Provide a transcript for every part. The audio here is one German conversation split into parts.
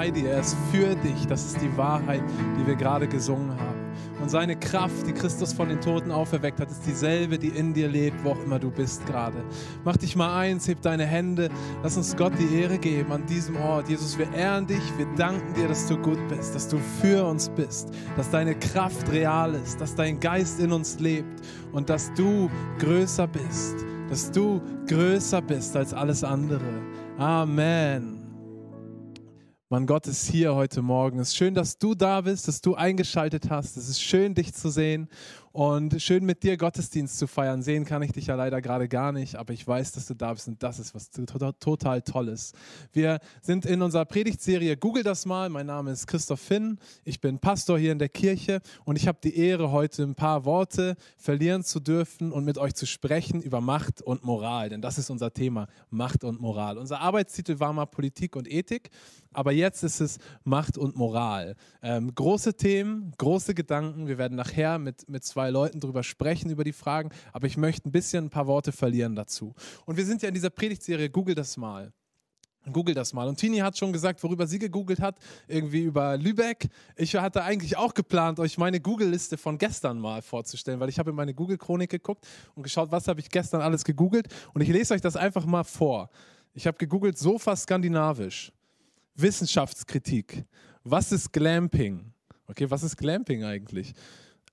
bei dir, er ist für dich. Das ist die Wahrheit, die wir gerade gesungen haben. Und seine Kraft, die Christus von den Toten auferweckt hat, ist dieselbe, die in dir lebt, wo auch immer du bist gerade. Mach dich mal eins, heb deine Hände, lass uns Gott die Ehre geben an diesem Ort. Jesus, wir ehren dich, wir danken dir, dass du gut bist, dass du für uns bist, dass deine Kraft real ist, dass dein Geist in uns lebt und dass du größer bist, dass du größer bist als alles andere. Amen. Mann, Gott ist hier heute Morgen. Es ist schön, dass du da bist, dass du eingeschaltet hast. Es ist schön, dich zu sehen. Und schön mit dir Gottesdienst zu feiern. Sehen kann ich dich ja leider gerade gar nicht, aber ich weiß, dass du da bist und das ist was total, Tolles. Wir sind in unserer Predigtserie Google das mal. Mein Name ist Christoph Finn. Ich bin Pastor hier in der Kirche und ich habe die Ehre, heute ein paar Worte verlieren zu dürfen und mit euch zu sprechen über Macht und Moral. Denn das ist unser Thema, Macht und Moral. Unser Arbeitstitel war mal Politik und Ethik, aber jetzt ist es Macht und Moral. Ähm, große Themen, große Gedanken. Wir werden nachher mit, mit zwei Leuten drüber sprechen, über die Fragen, aber ich möchte ein bisschen ein paar Worte verlieren dazu. Und wir sind ja in dieser Predigtserie Google das mal. Google das mal. Und Tini hat schon gesagt, worüber sie gegoogelt hat, irgendwie über Lübeck. Ich hatte eigentlich auch geplant, euch meine Google-Liste von gestern mal vorzustellen, weil ich habe in meine Google-Chronik geguckt und geschaut, was habe ich gestern alles gegoogelt. Und ich lese euch das einfach mal vor. Ich habe gegoogelt Sofa skandinavisch, Wissenschaftskritik, was ist Glamping? Okay, was ist Glamping eigentlich?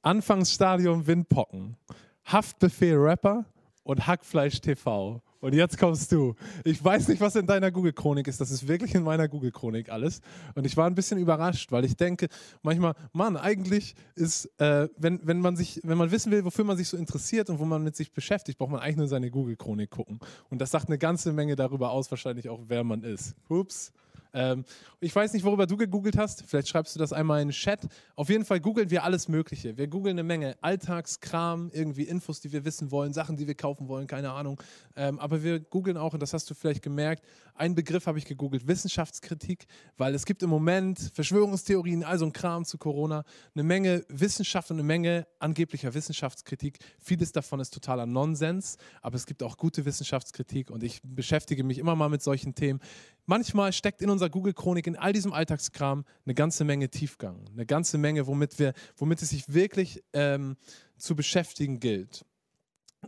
Anfangsstadium Windpocken, Haftbefehl Rapper und Hackfleisch TV. Und jetzt kommst du. Ich weiß nicht, was in deiner Google-Chronik ist. Das ist wirklich in meiner Google-Chronik alles. Und ich war ein bisschen überrascht, weil ich denke manchmal, Mann, eigentlich ist, äh, wenn, wenn, man sich, wenn man wissen will, wofür man sich so interessiert und wo man mit sich beschäftigt, braucht man eigentlich nur seine Google-Chronik gucken. Und das sagt eine ganze Menge darüber aus, wahrscheinlich auch, wer man ist. Ups. Ähm, ich weiß nicht, worüber du gegoogelt hast. Vielleicht schreibst du das einmal in den Chat. Auf jeden Fall googeln wir alles Mögliche. Wir googeln eine Menge Alltagskram, irgendwie Infos, die wir wissen wollen, Sachen, die wir kaufen wollen, keine Ahnung. Ähm, aber wir googeln auch, und das hast du vielleicht gemerkt, einen Begriff habe ich gegoogelt, Wissenschaftskritik, weil es gibt im Moment Verschwörungstheorien, also ein Kram zu Corona, eine Menge Wissenschaft und eine Menge angeblicher Wissenschaftskritik. Vieles davon ist totaler Nonsens, aber es gibt auch gute Wissenschaftskritik und ich beschäftige mich immer mal mit solchen Themen. Manchmal steckt in unserer Google-Chronik, in all diesem Alltagskram, eine ganze Menge Tiefgang, eine ganze Menge, womit, wir, womit es sich wirklich ähm, zu beschäftigen gilt.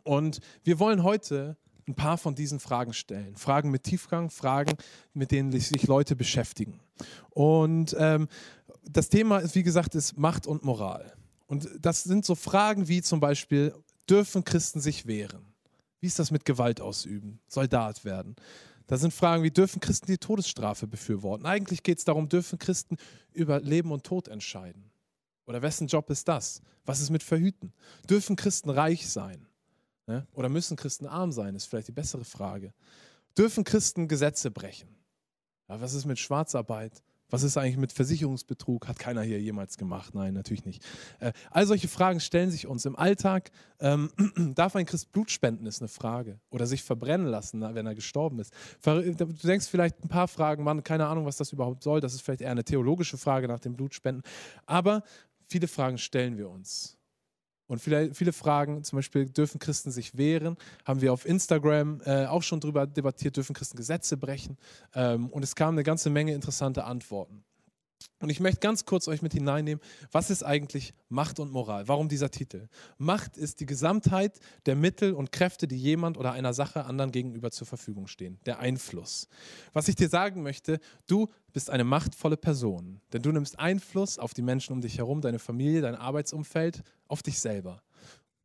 Und wir wollen heute ein paar von diesen Fragen stellen. Fragen mit Tiefgang, Fragen, mit denen sich Leute beschäftigen. Und ähm, das Thema, ist, wie gesagt, ist Macht und Moral. Und das sind so Fragen wie zum Beispiel, dürfen Christen sich wehren? Wie ist das mit Gewalt ausüben? Soldat werden? Da sind Fragen wie, dürfen Christen die Todesstrafe befürworten? Eigentlich geht es darum, dürfen Christen über Leben und Tod entscheiden? Oder wessen Job ist das? Was ist mit Verhüten? Dürfen Christen reich sein? Ne? Oder müssen Christen arm sein? Ist vielleicht die bessere Frage. Dürfen Christen Gesetze brechen? Ja, was ist mit Schwarzarbeit? Was ist eigentlich mit Versicherungsbetrug? Hat keiner hier jemals gemacht? Nein, natürlich nicht. Äh, all solche Fragen stellen sich uns im Alltag. Ähm, darf ein Christ Blut spenden, ist eine Frage. Oder sich verbrennen lassen, wenn er gestorben ist. Du denkst vielleicht ein paar Fragen, Mann, keine Ahnung, was das überhaupt soll. Das ist vielleicht eher eine theologische Frage nach dem Blutspenden. Aber viele Fragen stellen wir uns. Und viele, viele Fragen, zum Beispiel, dürfen Christen sich wehren? Haben wir auf Instagram äh, auch schon darüber debattiert, dürfen Christen Gesetze brechen? Ähm, und es kamen eine ganze Menge interessante Antworten. Und ich möchte ganz kurz euch mit hineinnehmen, was ist eigentlich Macht und Moral? Warum dieser Titel? Macht ist die Gesamtheit der Mittel und Kräfte, die jemand oder einer Sache anderen gegenüber zur Verfügung stehen. Der Einfluss. Was ich dir sagen möchte, du bist eine machtvolle Person, denn du nimmst Einfluss auf die Menschen um dich herum, deine Familie, dein Arbeitsumfeld, auf dich selber.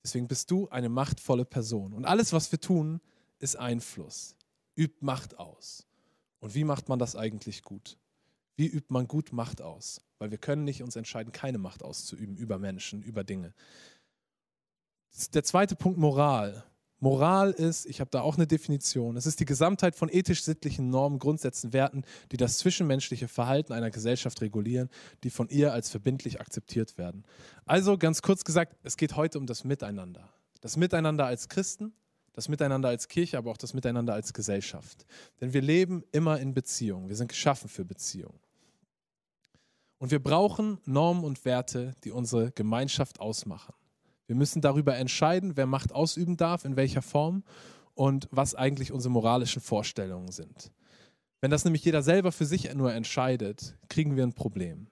Deswegen bist du eine machtvolle Person. Und alles, was wir tun, ist Einfluss, übt Macht aus. Und wie macht man das eigentlich gut? Wie übt man gut Macht aus? Weil wir können nicht uns entscheiden, keine Macht auszuüben über Menschen, über Dinge. Der zweite Punkt, Moral. Moral ist, ich habe da auch eine Definition, es ist die Gesamtheit von ethisch-sittlichen Normen, Grundsätzen, Werten, die das zwischenmenschliche Verhalten einer Gesellschaft regulieren, die von ihr als verbindlich akzeptiert werden. Also ganz kurz gesagt, es geht heute um das Miteinander. Das Miteinander als Christen, das Miteinander als Kirche, aber auch das Miteinander als Gesellschaft. Denn wir leben immer in Beziehung. Wir sind geschaffen für Beziehung. Und wir brauchen Normen und Werte, die unsere Gemeinschaft ausmachen. Wir müssen darüber entscheiden, wer Macht ausüben darf, in welcher Form und was eigentlich unsere moralischen Vorstellungen sind. Wenn das nämlich jeder selber für sich nur entscheidet, kriegen wir ein Problem.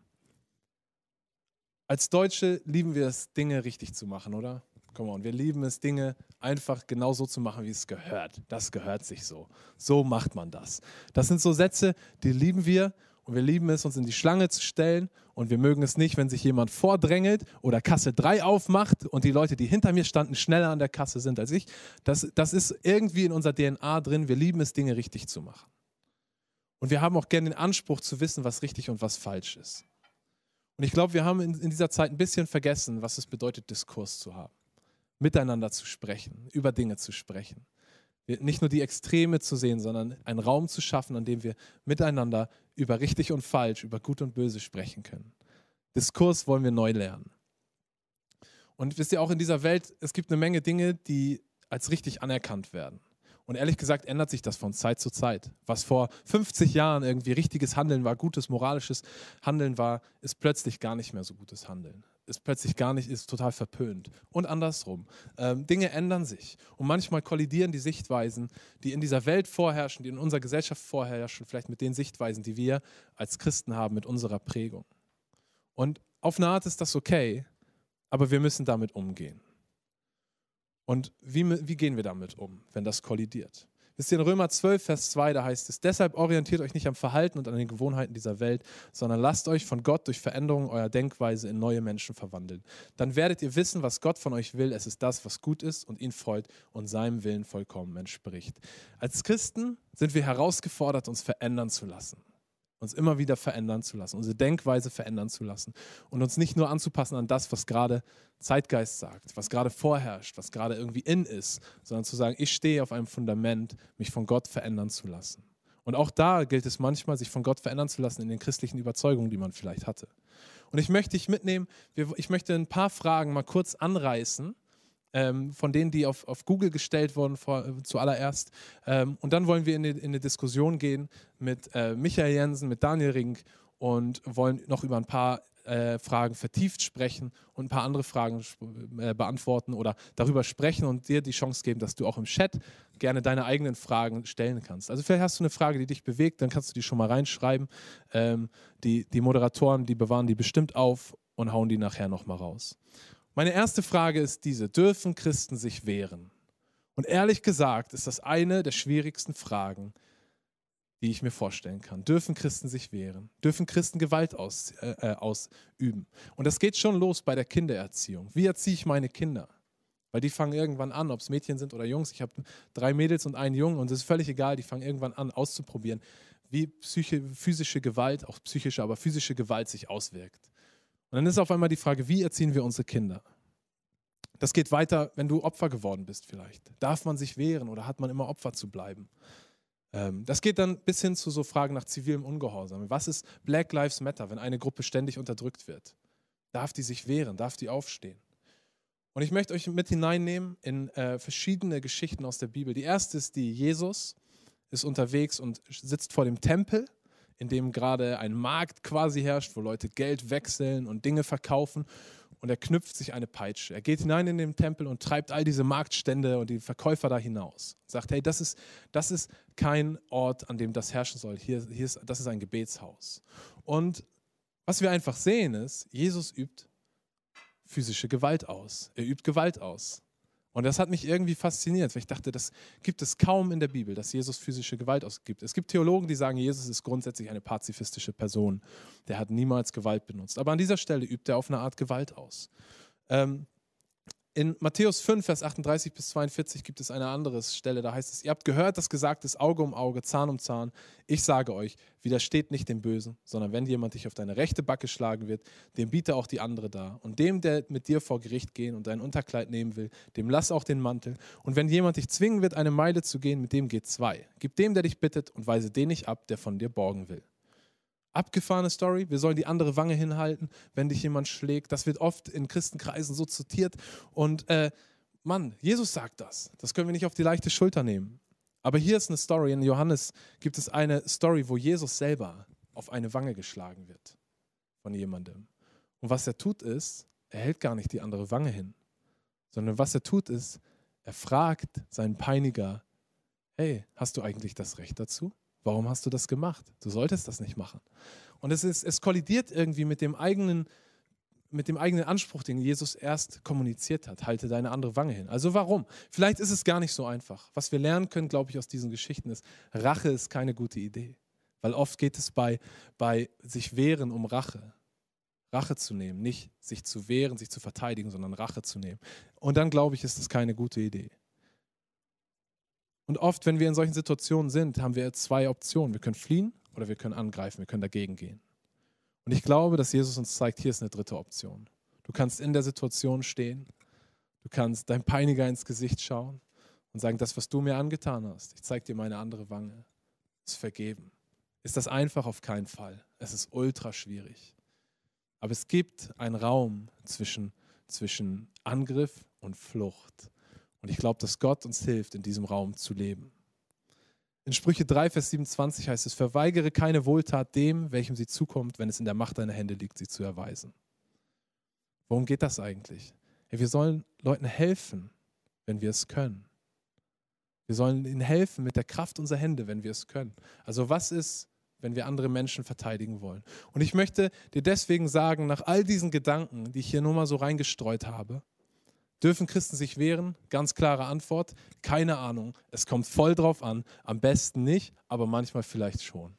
Als Deutsche lieben wir es, Dinge richtig zu machen, oder? Come on, wir lieben es, Dinge einfach genau so zu machen, wie es gehört. Das gehört sich so. So macht man das. Das sind so Sätze, die lieben wir und wir lieben es, uns in die Schlange zu stellen und wir mögen es nicht, wenn sich jemand vordrängelt oder Kasse 3 aufmacht und die Leute, die hinter mir standen, schneller an der Kasse sind als ich. Das, das ist irgendwie in unserer DNA drin. Wir lieben es, Dinge richtig zu machen. Und wir haben auch gerne den Anspruch zu wissen, was richtig und was falsch ist. Und ich glaube, wir haben in, in dieser Zeit ein bisschen vergessen, was es bedeutet, Diskurs zu haben. Miteinander zu sprechen, über Dinge zu sprechen nicht nur die Extreme zu sehen, sondern einen Raum zu schaffen, an dem wir miteinander über richtig und falsch, über gut und böse sprechen können. Diskurs wollen wir neu lernen. Und wisst ihr auch in dieser Welt, es gibt eine Menge Dinge, die als richtig anerkannt werden. Und ehrlich gesagt ändert sich das von Zeit zu Zeit. Was vor 50 Jahren irgendwie richtiges Handeln war, gutes moralisches Handeln war, ist plötzlich gar nicht mehr so gutes Handeln ist plötzlich gar nicht, ist total verpönt. Und andersrum. Ähm, Dinge ändern sich. Und manchmal kollidieren die Sichtweisen, die in dieser Welt vorherrschen, die in unserer Gesellschaft vorherrschen, vielleicht mit den Sichtweisen, die wir als Christen haben, mit unserer Prägung. Und auf eine Art ist das okay, aber wir müssen damit umgehen. Und wie, wie gehen wir damit um, wenn das kollidiert? Wisst ihr, in Römer 12, Vers 2, da heißt es, deshalb orientiert euch nicht am Verhalten und an den Gewohnheiten dieser Welt, sondern lasst euch von Gott durch Veränderungen eurer Denkweise in neue Menschen verwandeln. Dann werdet ihr wissen, was Gott von euch will. Es ist das, was gut ist und ihn freut und seinem Willen vollkommen entspricht. Als Christen sind wir herausgefordert, uns verändern zu lassen uns immer wieder verändern zu lassen, unsere Denkweise verändern zu lassen und uns nicht nur anzupassen an das, was gerade Zeitgeist sagt, was gerade vorherrscht, was gerade irgendwie in ist, sondern zu sagen, ich stehe auf einem Fundament, mich von Gott verändern zu lassen. Und auch da gilt es manchmal, sich von Gott verändern zu lassen in den christlichen Überzeugungen, die man vielleicht hatte. Und ich möchte dich mitnehmen, ich möchte ein paar Fragen mal kurz anreißen, ähm, von denen, die auf, auf Google gestellt wurden vor, äh, zuallererst. Ähm, und dann wollen wir in, die, in eine Diskussion gehen mit äh, Michael Jensen, mit Daniel Rink und wollen noch über ein paar äh, Fragen vertieft sprechen und ein paar andere Fragen äh, beantworten oder darüber sprechen und dir die Chance geben, dass du auch im Chat gerne deine eigenen Fragen stellen kannst. Also vielleicht hast du eine Frage, die dich bewegt, dann kannst du die schon mal reinschreiben. Ähm, die, die Moderatoren, die bewahren die bestimmt auf und hauen die nachher nochmal raus. Meine erste Frage ist diese, dürfen Christen sich wehren? Und ehrlich gesagt ist das eine der schwierigsten Fragen, die ich mir vorstellen kann. Dürfen Christen sich wehren? Dürfen Christen Gewalt aus, äh, äh, ausüben? Und das geht schon los bei der Kindererziehung. Wie erziehe ich meine Kinder? Weil die fangen irgendwann an, ob es Mädchen sind oder Jungs. Ich habe drei Mädels und einen Jungen und es ist völlig egal, die fangen irgendwann an auszuprobieren, wie psyche, physische Gewalt, auch psychische, aber physische Gewalt sich auswirkt. Und dann ist auf einmal die Frage, wie erziehen wir unsere Kinder? Das geht weiter, wenn du Opfer geworden bist vielleicht. Darf man sich wehren oder hat man immer Opfer zu bleiben? Ähm, das geht dann bis hin zu so Fragen nach zivilem Ungehorsam. Was ist Black Lives Matter, wenn eine Gruppe ständig unterdrückt wird? Darf die sich wehren? Darf die aufstehen? Und ich möchte euch mit hineinnehmen in äh, verschiedene Geschichten aus der Bibel. Die erste ist die, Jesus ist unterwegs und sitzt vor dem Tempel in dem gerade ein Markt quasi herrscht, wo Leute Geld wechseln und Dinge verkaufen. Und er knüpft sich eine Peitsche. Er geht hinein in den Tempel und treibt all diese Marktstände und die Verkäufer da hinaus. Sagt, hey, das ist, das ist kein Ort, an dem das herrschen soll. Hier, hier ist, das ist ein Gebetshaus. Und was wir einfach sehen ist, Jesus übt physische Gewalt aus. Er übt Gewalt aus. Und das hat mich irgendwie fasziniert, weil ich dachte, das gibt es kaum in der Bibel, dass Jesus physische Gewalt ausgibt. Es gibt Theologen, die sagen, Jesus ist grundsätzlich eine pazifistische Person. Der hat niemals Gewalt benutzt. Aber an dieser Stelle übt er auf eine Art Gewalt aus. Ähm, in Matthäus 5, Vers 38 bis 42 gibt es eine andere Stelle, da heißt es, ihr habt gehört, dass gesagt ist, Auge um Auge, Zahn um Zahn. Ich sage euch, widersteht nicht dem Bösen, sondern wenn jemand dich auf deine rechte Backe schlagen wird, dem biete auch die andere da. Und dem, der mit dir vor Gericht gehen und dein Unterkleid nehmen will, dem lass auch den Mantel. Und wenn jemand dich zwingen wird, eine Meile zu gehen, mit dem geht zwei. Gib dem, der dich bittet, und weise den nicht ab, der von dir borgen will. Abgefahrene Story, wir sollen die andere Wange hinhalten, wenn dich jemand schlägt. Das wird oft in Christenkreisen so zitiert. Und äh, Mann, Jesus sagt das. Das können wir nicht auf die leichte Schulter nehmen. Aber hier ist eine Story. In Johannes gibt es eine Story, wo Jesus selber auf eine Wange geschlagen wird von jemandem. Und was er tut ist, er hält gar nicht die andere Wange hin, sondern was er tut ist, er fragt seinen Peiniger, hey, hast du eigentlich das Recht dazu? Warum hast du das gemacht? Du solltest das nicht machen. Und es, ist, es kollidiert irgendwie mit dem eigenen mit dem eigenen Anspruch, den Jesus erst kommuniziert hat. Halte deine andere Wange hin. Also warum? Vielleicht ist es gar nicht so einfach. Was wir lernen können, glaube ich, aus diesen Geschichten ist, Rache ist keine gute Idee. Weil oft geht es bei, bei sich wehren um Rache. Rache zu nehmen, nicht sich zu wehren, sich zu verteidigen, sondern Rache zu nehmen. Und dann glaube ich, ist das keine gute Idee. Und oft, wenn wir in solchen Situationen sind, haben wir zwei Optionen. Wir können fliehen oder wir können angreifen, wir können dagegen gehen. Und ich glaube, dass Jesus uns zeigt, hier ist eine dritte Option. Du kannst in der Situation stehen, du kannst deinem Peiniger ins Gesicht schauen und sagen, das, was du mir angetan hast, ich zeige dir meine andere Wange, ist vergeben. Ist das einfach? Auf keinen Fall. Es ist ultra schwierig. Aber es gibt einen Raum zwischen, zwischen Angriff und Flucht. Und ich glaube, dass Gott uns hilft, in diesem Raum zu leben. In Sprüche 3, Vers 27 heißt es, verweigere keine Wohltat dem, welchem sie zukommt, wenn es in der Macht deiner Hände liegt, sie zu erweisen. Worum geht das eigentlich? Ja, wir sollen Leuten helfen, wenn wir es können. Wir sollen ihnen helfen mit der Kraft unserer Hände, wenn wir es können. Also was ist, wenn wir andere Menschen verteidigen wollen? Und ich möchte dir deswegen sagen, nach all diesen Gedanken, die ich hier nur mal so reingestreut habe, Dürfen Christen sich wehren? Ganz klare Antwort, keine Ahnung. Es kommt voll drauf an. Am besten nicht, aber manchmal vielleicht schon.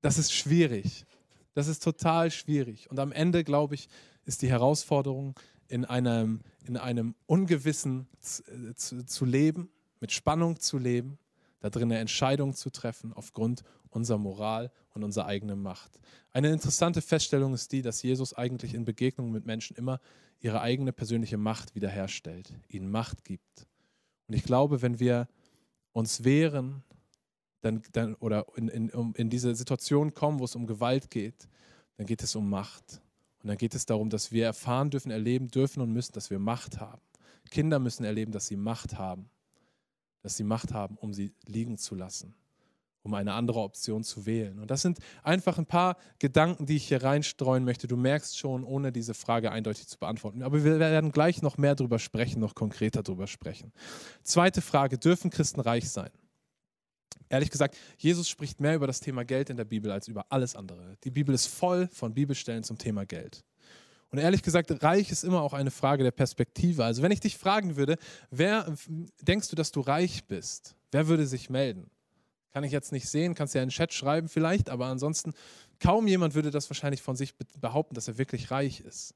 Das ist schwierig. Das ist total schwierig. Und am Ende, glaube ich, ist die Herausforderung, in einem, in einem Ungewissen zu, äh, zu, zu leben, mit Spannung zu leben, da drin eine Entscheidung zu treffen aufgrund unserer Moral und unserer eigenen Macht. Eine interessante Feststellung ist die, dass Jesus eigentlich in Begegnungen mit Menschen immer ihre eigene persönliche Macht wiederherstellt, ihnen Macht gibt. Und ich glaube, wenn wir uns wehren dann, dann, oder in, in, um, in diese Situation kommen, wo es um Gewalt geht, dann geht es um Macht. Und dann geht es darum, dass wir erfahren dürfen, erleben dürfen und müssen, dass wir Macht haben. Kinder müssen erleben, dass sie Macht haben. Dass sie Macht haben, um sie liegen zu lassen um eine andere Option zu wählen. Und das sind einfach ein paar Gedanken, die ich hier reinstreuen möchte. Du merkst schon, ohne diese Frage eindeutig zu beantworten. Aber wir werden gleich noch mehr darüber sprechen, noch konkreter darüber sprechen. Zweite Frage, dürfen Christen reich sein? Ehrlich gesagt, Jesus spricht mehr über das Thema Geld in der Bibel als über alles andere. Die Bibel ist voll von Bibelstellen zum Thema Geld. Und ehrlich gesagt, reich ist immer auch eine Frage der Perspektive. Also wenn ich dich fragen würde, wer denkst du, dass du reich bist? Wer würde sich melden? Kann ich jetzt nicht sehen, kannst ja in den Chat schreiben vielleicht, aber ansonsten kaum jemand würde das wahrscheinlich von sich behaupten, dass er wirklich reich ist,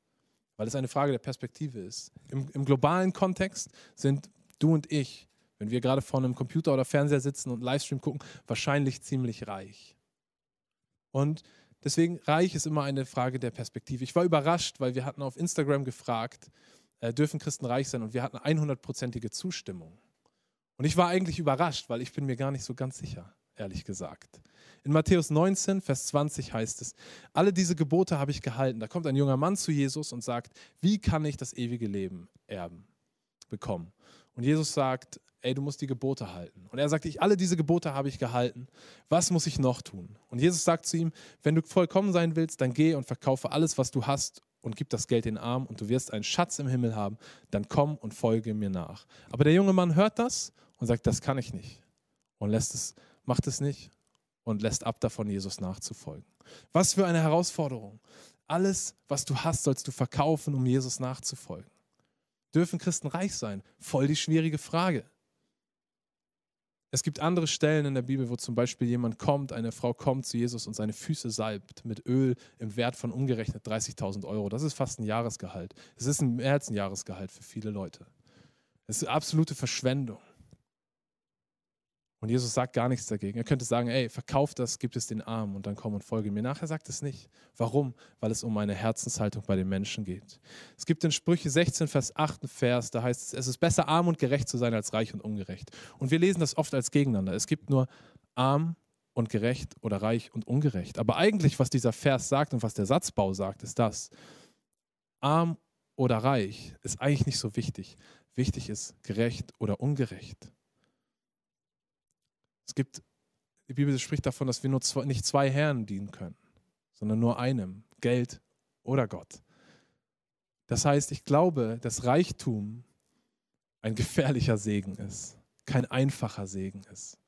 weil es eine Frage der Perspektive ist. Im, im globalen Kontext sind du und ich, wenn wir gerade vor einem Computer oder Fernseher sitzen und Livestream gucken, wahrscheinlich ziemlich reich. Und deswegen reich ist immer eine Frage der Perspektive. Ich war überrascht, weil wir hatten auf Instagram gefragt, äh, dürfen Christen reich sein? Und wir hatten 100%ige Zustimmung. Und ich war eigentlich überrascht, weil ich bin mir gar nicht so ganz sicher, ehrlich gesagt. In Matthäus 19, Vers 20 heißt es, alle diese Gebote habe ich gehalten. Da kommt ein junger Mann zu Jesus und sagt, wie kann ich das ewige Leben erben, bekommen? Und Jesus sagt, ey, du musst die Gebote halten. Und er sagt, ich, alle diese Gebote habe ich gehalten. Was muss ich noch tun? Und Jesus sagt zu ihm, wenn du vollkommen sein willst, dann geh und verkaufe alles, was du hast und gib das Geld den Arm und du wirst einen Schatz im Himmel haben. Dann komm und folge mir nach. Aber der junge Mann hört das und sagt, das kann ich nicht. Und lässt es, macht es nicht und lässt ab davon, Jesus nachzufolgen. Was für eine Herausforderung. Alles, was du hast, sollst du verkaufen, um Jesus nachzufolgen. Dürfen Christen reich sein? Voll die schwierige Frage. Es gibt andere Stellen in der Bibel, wo zum Beispiel jemand kommt, eine Frau kommt zu Jesus und seine Füße salbt mit Öl im Wert von umgerechnet 30.000 Euro. Das ist fast ein Jahresgehalt. Es ist mehr als ein Jahresgehalt für viele Leute. Es ist absolute Verschwendung. Und Jesus sagt gar nichts dagegen. Er könnte sagen, ey, verkauf das, gib es den Armen und dann komm und folge mir nach. Er sagt es nicht. Warum? Weil es um eine Herzenshaltung bei den Menschen geht. Es gibt in Sprüche 16, Vers 8 Vers, da heißt es, es ist besser arm und gerecht zu sein als reich und ungerecht. Und wir lesen das oft als gegeneinander. Es gibt nur arm und gerecht oder reich und ungerecht. Aber eigentlich, was dieser Vers sagt und was der Satzbau sagt, ist das. Arm oder reich ist eigentlich nicht so wichtig. Wichtig ist gerecht oder ungerecht. Es gibt, die Bibel spricht davon, dass wir nur zwei, nicht zwei Herren dienen können, sondern nur einem, Geld oder Gott. Das heißt, ich glaube, dass Reichtum ein gefährlicher Segen ist, kein einfacher Segen ist.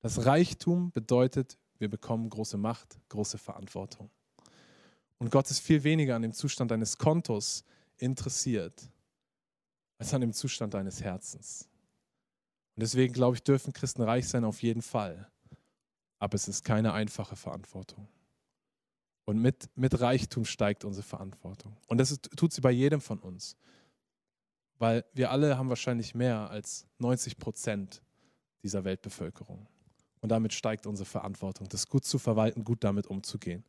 Das Reichtum bedeutet, wir bekommen große Macht, große Verantwortung. Und Gott ist viel weniger an dem Zustand deines Kontos interessiert, als an dem Zustand deines Herzens. Und deswegen glaube ich, dürfen Christen reich sein auf jeden Fall. Aber es ist keine einfache Verantwortung. Und mit, mit Reichtum steigt unsere Verantwortung. Und das ist, tut sie bei jedem von uns. Weil wir alle haben wahrscheinlich mehr als 90 Prozent dieser Weltbevölkerung. Und damit steigt unsere Verantwortung, das gut zu verwalten, gut damit umzugehen.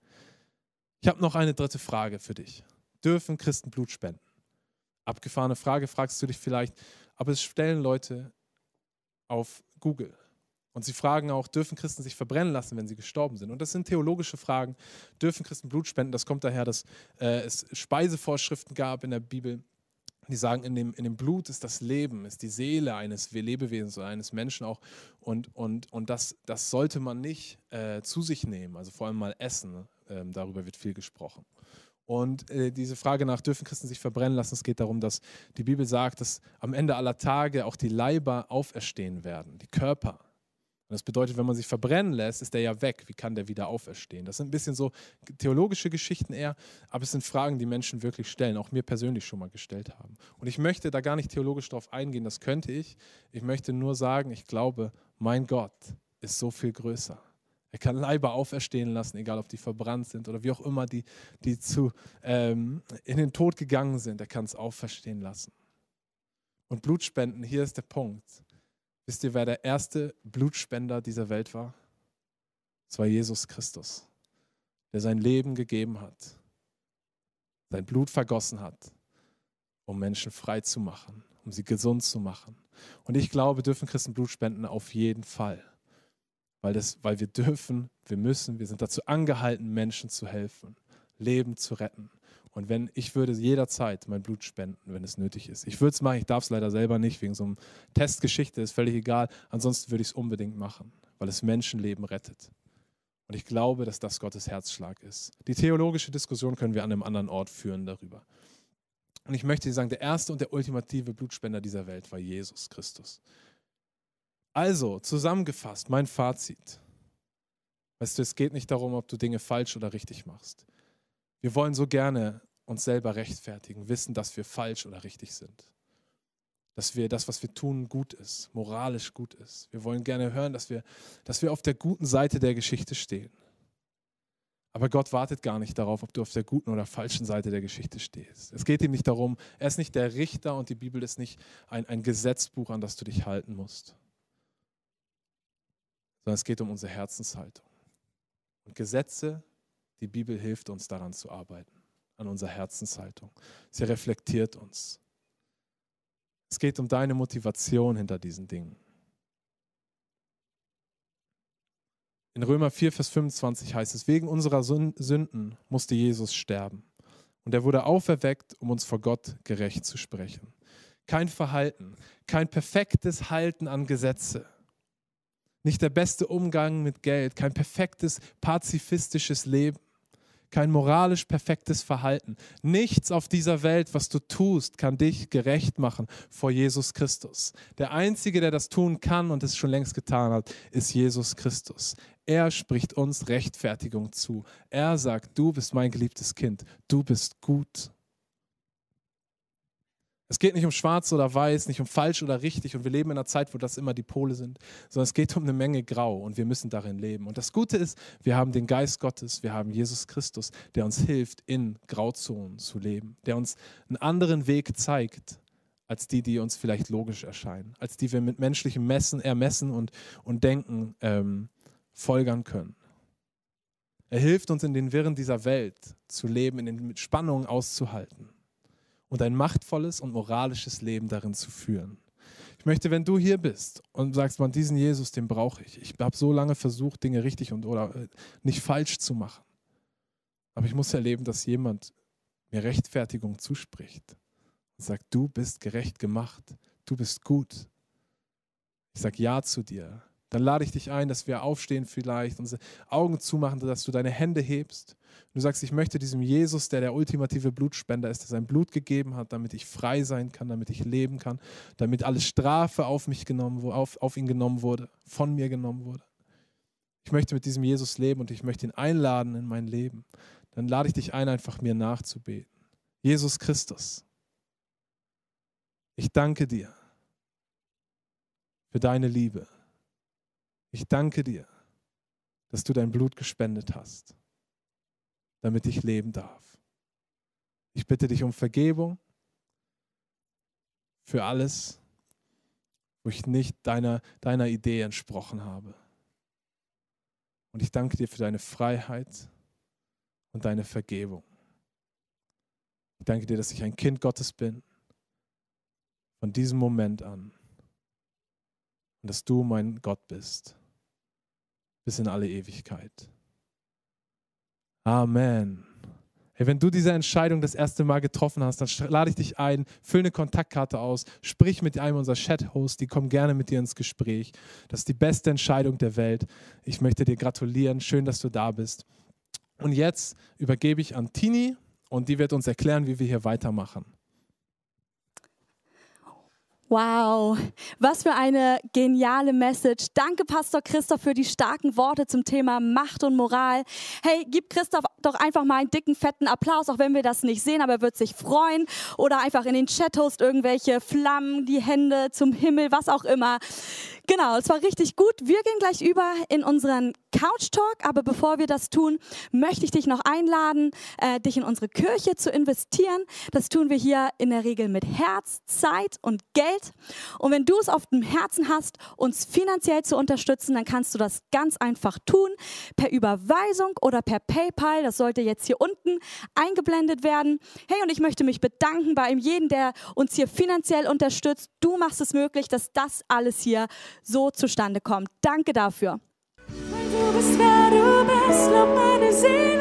Ich habe noch eine dritte Frage für dich. Dürfen Christen Blut spenden? Abgefahrene Frage, fragst du dich vielleicht, aber es stellen Leute auf Google. Und sie fragen auch, dürfen Christen sich verbrennen lassen, wenn sie gestorben sind? Und das sind theologische Fragen. Dürfen Christen Blut spenden? Das kommt daher, dass äh, es Speisevorschriften gab in der Bibel, die sagen, in dem, in dem Blut ist das Leben, ist die Seele eines Lebewesens oder eines Menschen auch. Und, und, und das, das sollte man nicht äh, zu sich nehmen, also vor allem mal essen. Ähm, darüber wird viel gesprochen. Und äh, diese Frage nach, dürfen Christen sich verbrennen lassen, es geht darum, dass die Bibel sagt, dass am Ende aller Tage auch die Leiber auferstehen werden, die Körper. Und das bedeutet, wenn man sich verbrennen lässt, ist der ja weg. Wie kann der wieder auferstehen? Das sind ein bisschen so theologische Geschichten eher, aber es sind Fragen, die Menschen wirklich stellen, auch mir persönlich schon mal gestellt haben. Und ich möchte da gar nicht theologisch drauf eingehen, das könnte ich. Ich möchte nur sagen, ich glaube, mein Gott ist so viel größer. Er kann Leiber auferstehen lassen, egal ob die verbrannt sind oder wie auch immer die, die zu, ähm, in den Tod gegangen sind. Er kann es auferstehen lassen. Und Blutspenden, hier ist der Punkt. Wisst ihr, wer der erste Blutspender dieser Welt war? Es war Jesus Christus, der sein Leben gegeben hat, sein Blut vergossen hat, um Menschen frei zu machen, um sie gesund zu machen. Und ich glaube, dürfen Christen Blut spenden auf jeden Fall weil, das, weil wir dürfen, wir müssen, wir sind dazu angehalten, Menschen zu helfen, Leben zu retten. Und wenn ich würde jederzeit mein Blut spenden, wenn es nötig ist. Ich würde es machen, ich darf es leider selber nicht, wegen so einem Testgeschichte, ist völlig egal. Ansonsten würde ich es unbedingt machen, weil es Menschenleben rettet. Und ich glaube, dass das Gottes Herzschlag ist. Die theologische Diskussion können wir an einem anderen Ort führen darüber. Und ich möchte sagen, der erste und der ultimative Blutspender dieser Welt war Jesus Christus. Also, zusammengefasst, mein Fazit. Weißt du, es geht nicht darum, ob du Dinge falsch oder richtig machst. Wir wollen so gerne uns selber rechtfertigen, wissen, dass wir falsch oder richtig sind. Dass wir das, was wir tun, gut ist, moralisch gut ist. Wir wollen gerne hören, dass wir, dass wir auf der guten Seite der Geschichte stehen. Aber Gott wartet gar nicht darauf, ob du auf der guten oder falschen Seite der Geschichte stehst. Es geht ihm nicht darum, er ist nicht der Richter und die Bibel ist nicht ein, ein Gesetzbuch, an das du dich halten musst sondern es geht um unsere Herzenshaltung. Und Gesetze, die Bibel hilft uns daran zu arbeiten, an unserer Herzenshaltung. Sie reflektiert uns. Es geht um deine Motivation hinter diesen Dingen. In Römer 4, Vers 25 heißt es, wegen unserer Sünden musste Jesus sterben. Und er wurde auferweckt, um uns vor Gott gerecht zu sprechen. Kein Verhalten, kein perfektes Halten an Gesetze, nicht der beste Umgang mit Geld, kein perfektes pazifistisches Leben, kein moralisch perfektes Verhalten. Nichts auf dieser Welt, was du tust, kann dich gerecht machen vor Jesus Christus. Der Einzige, der das tun kann und es schon längst getan hat, ist Jesus Christus. Er spricht uns Rechtfertigung zu. Er sagt, du bist mein geliebtes Kind, du bist gut. Es geht nicht um schwarz oder weiß, nicht um falsch oder richtig. Und wir leben in einer Zeit, wo das immer die Pole sind, sondern es geht um eine Menge Grau und wir müssen darin leben. Und das Gute ist, wir haben den Geist Gottes, wir haben Jesus Christus, der uns hilft, in Grauzonen zu leben, der uns einen anderen Weg zeigt, als die, die uns vielleicht logisch erscheinen, als die wir mit menschlichem Messen, Ermessen und, und Denken ähm, folgern können. Er hilft uns in den Wirren dieser Welt zu leben, in den Spannungen auszuhalten und ein machtvolles und moralisches Leben darin zu führen. Ich möchte, wenn du hier bist und sagst, man, diesen Jesus, den brauche ich. Ich habe so lange versucht, Dinge richtig und oder äh, nicht falsch zu machen. Aber ich muss erleben, dass jemand mir Rechtfertigung zuspricht und sagt, du bist gerecht gemacht, du bist gut. Ich sage Ja zu dir dann lade ich dich ein, dass wir aufstehen vielleicht, unsere Augen zumachen, dass du deine Hände hebst. Du sagst, ich möchte diesem Jesus, der der ultimative Blutspender ist, der sein Blut gegeben hat, damit ich frei sein kann, damit ich leben kann, damit alle Strafe auf mich genommen, auf, auf ihn genommen wurde, von mir genommen wurde. ich möchte mit diesem Jesus leben und ich möchte ihn einladen in mein Leben, dann lade ich dich ein, einfach mir nachzubeten. Jesus Christus, ich danke dir für deine Liebe. Ich danke dir, dass du dein Blut gespendet hast, damit ich leben darf. Ich bitte dich um Vergebung für alles, wo ich nicht deiner, deiner Idee entsprochen habe. Und ich danke dir für deine Freiheit und deine Vergebung. Ich danke dir, dass ich ein Kind Gottes bin, von diesem Moment an. Und dass du mein Gott bist, bis in alle Ewigkeit. Amen. Hey, wenn du diese Entscheidung das erste Mal getroffen hast, dann lade ich dich ein, füll eine Kontaktkarte aus, sprich mit einem unserer Chat-Hosts, die kommen gerne mit dir ins Gespräch. Das ist die beste Entscheidung der Welt. Ich möchte dir gratulieren. Schön, dass du da bist. Und jetzt übergebe ich an Tini und die wird uns erklären, wie wir hier weitermachen. Wow, was für eine geniale Message. Danke, Pastor Christoph, für die starken Worte zum Thema Macht und Moral. Hey, gib Christoph doch einfach mal einen dicken, fetten Applaus, auch wenn wir das nicht sehen, aber er wird sich freuen. Oder einfach in den Chat-Host irgendwelche Flammen, die Hände zum Himmel, was auch immer. Genau, es war richtig gut. Wir gehen gleich über in unseren Couch Talk, aber bevor wir das tun, möchte ich dich noch einladen, äh, dich in unsere Kirche zu investieren. Das tun wir hier in der Regel mit Herz, Zeit und Geld. Und wenn du es auf dem Herzen hast, uns finanziell zu unterstützen, dann kannst du das ganz einfach tun, per Überweisung oder per PayPal. Das sollte jetzt hier unten eingeblendet werden. Hey, und ich möchte mich bedanken bei jedem, der uns hier finanziell unterstützt. Du machst es möglich, dass das alles hier so zustande kommt. Danke dafür. Du bist, wer du bist.